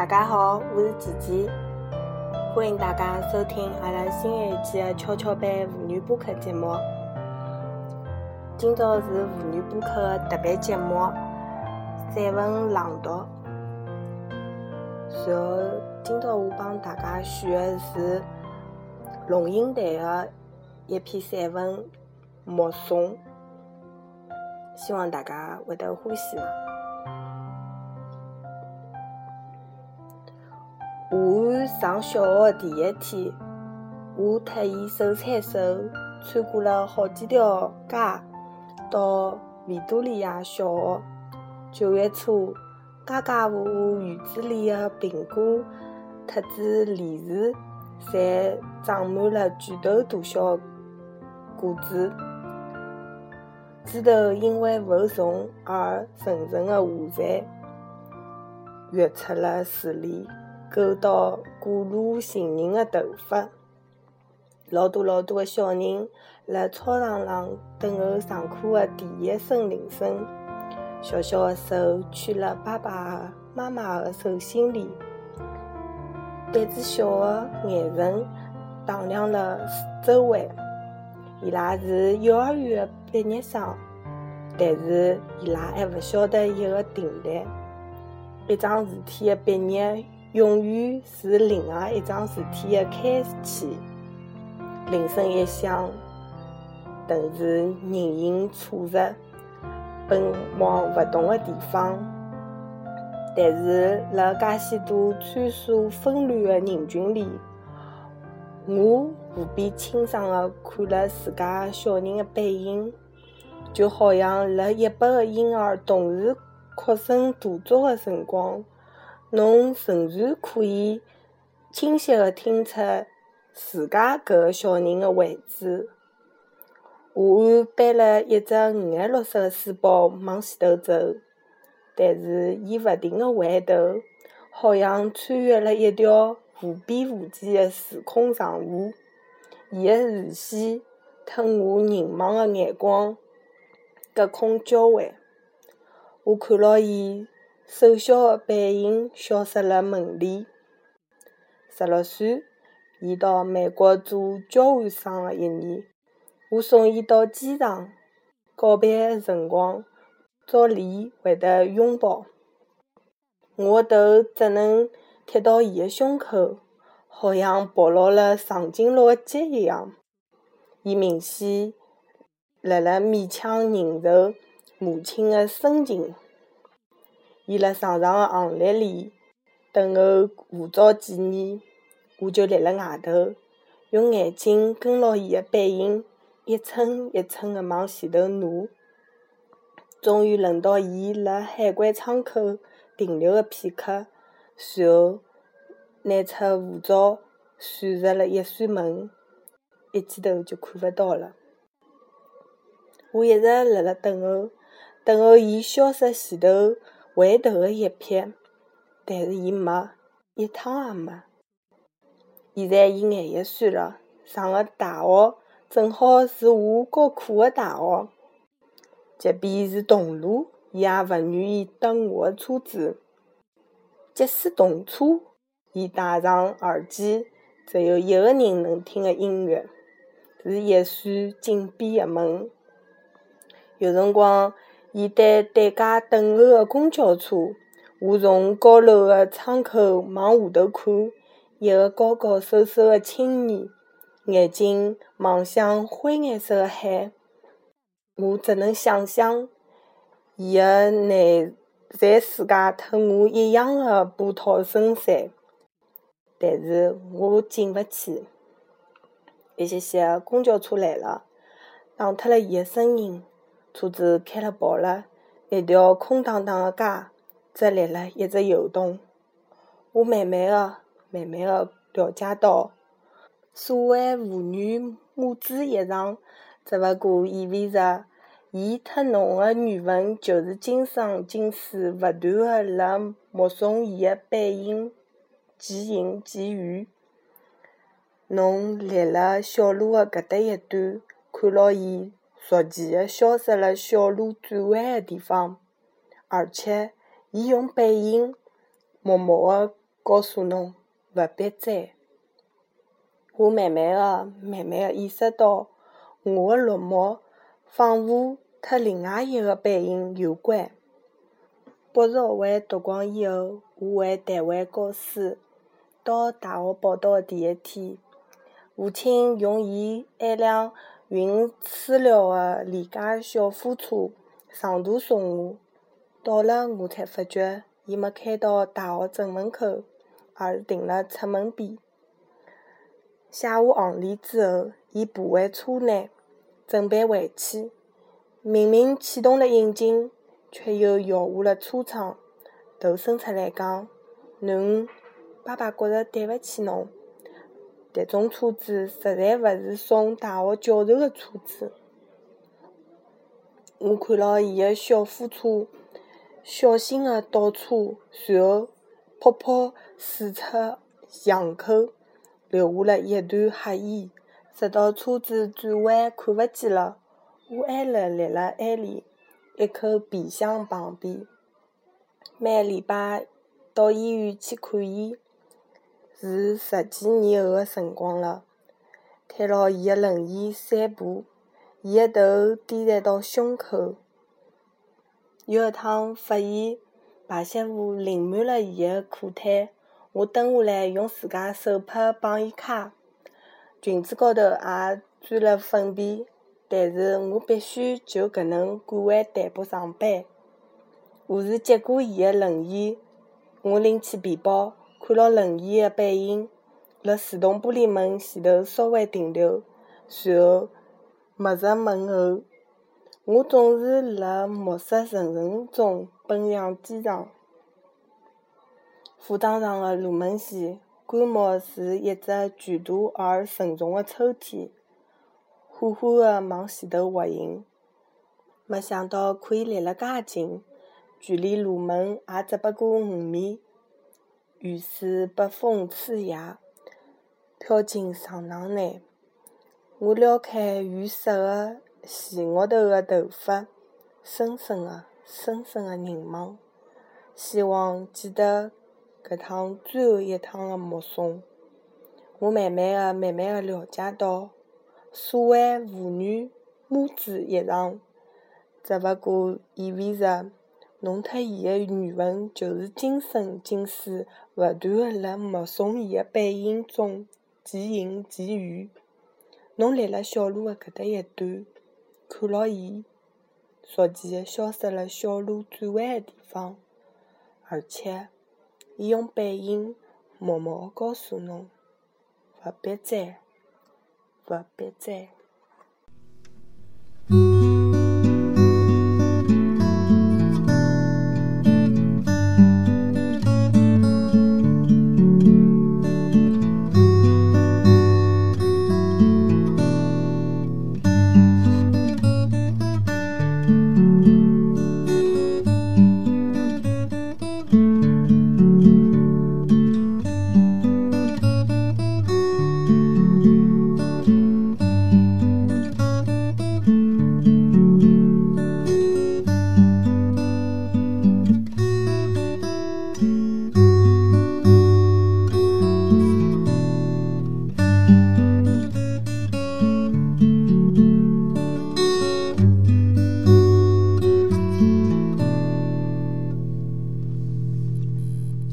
大家好，我是琪琪，欢迎大家收听阿拉新一期的跷跷板妇女播客节目。今朝是妇女播客特别节目，散文朗读。然后今朝我帮大家选的是龙应台的一篇散文《目送》，希望大家会得欢喜。上小学第一天，我特意手牵手穿过了好几条街，到维多利亚小学。九月初，家家户户院子里的苹果、特子、梨树，侪长满了拳头大小果子。枝头因为负重而沉沉的下垂，跃出了树里。勾到过路行人的头发，老多老多的小人辣操场上等候上课的第一声铃声，小小的手圈辣爸爸妈妈的手心里，胆子小的眼神打量了周围。伊拉是幼儿园的毕业生，但是伊拉还勿晓得一个定律：一桩事体的毕业。永远是另外一桩事体的开启。铃声一响，顿时人影错杂，奔往勿同的地方。但是辣介许多穿梭纷乱的人群里，我无比清爽地看了自家小人的背影，就好像辣一百个婴儿同时哭声大作的辰光。侬仍然可以清晰地听出自家搿个小人的位置。华安背了一只五颜六色的书包往前头走，但是伊勿停地回头，好像穿越了一条无边无际的时空长河。伊的视线吞我凝望的眼光，隔空交汇。我看牢伊。瘦小的背影消失了门里。十六岁，伊到美国做交换生的一年，我送伊到机场，告别的辰光，照例会得拥抱。我的头只能贴到伊的胸口，好像暴露了长颈鹿的脚一样。伊明显辣辣勉强忍受母亲的深情。伊辣长长的行列里等候护照检验，我就立辣外头，用眼睛跟牢伊的背影，一寸一寸地往前头挪。终于轮到伊辣海关窗口停留的片刻，随后拿出护照，闪入了一扇门，一记头就看勿到了。我一直辣辣等候，等候伊消失前头。回头的一瞥，但是伊没，一趟也没。现在伊廿一岁了，上个大学正好是我高考的大学。即便是同路，伊也勿愿意搭我的车子。即使动车，伊戴上耳机，只有一个人能听的音乐，是一扇紧闭的门。有辰光。伊对对家等候的公交车，我从高楼的窗口往下头看，一个高高瘦瘦的青年，眼睛望向灰颜色的海。我只能想象，伊的内在世界和我一样的波涛深邃，但是我进勿去。一歇歇，公交车来了，打脱了伊的声音。车子开了跑了，一条空荡荡的街只立了一只油桶。我慢慢的、慢慢的了解到，所谓妇女母子一场，只勿过意味着，伊特侬的缘分就是今生今世勿断的辣目送伊的背影，渐行渐远。侬立辣小路的搿搭一端，看牢伊。逐渐地消失了小路转弯的地方，而且，伊用背影默默地告诉侬勿必追。我慢慢地、慢慢地意识到，我个落寞仿佛特另外一个背影有关。博士学位读光以后，我回台湾教书。到大学报到个第一天，父亲用伊一辆运饲料个廉价小货车长途送我。到了，我才发觉，伊没开到大学正门口，而停了出门边。写下行李之后，伊爬回车内，准备回去。明明启动了引擎，却又摇下了车窗，头伸出来讲：“囡。”爸爸觉着对勿起侬，迭种车子实在勿是送大学教授个车子。我看牢伊个小货车，小心个倒车，随后噗噗驶出巷口，留下了一段黑烟。直到车子转弯看勿见了，我还辣立辣埃里一口皮箱旁边。每礼拜到医院去看伊。是十几年后个辰光了，推牢伊个轮椅散步，伊个头低垂到胸口。有一趟发现排泄物淋满了伊个裤腿，我蹲下来用自家手帕帮伊擦，裙子高头也沾了粪便，但是我必须就搿能赶回台北上班。护士接过伊个轮椅，我拎起皮包。看牢轮椅个背影，辣自动玻璃门前头稍微停留，随后迈入门后。我总是辣暮色沉沉中奔向机场。副舱上个路门前，棺木是一只巨大而沉重个抽屉，缓缓个往前头滑行。没想到可以立了介近，距离路门也只不过五米。于是被风吹压，飘进床囊内。我撩开雨湿个前额头个头发，深深个、深深个凝望，希望记得搿趟最后一趟个目送。我慢慢个、慢慢个了解到，所谓父女母子一场，只勿过意味着。侬特伊的缘分，就是今生今世勿断个辣目送伊个背影中渐行渐远。侬立辣小路个搿搭一端，看牢伊，逐渐消失辣小路转弯个地方，而且，伊用背影默默个告诉侬：勿必再，勿必再。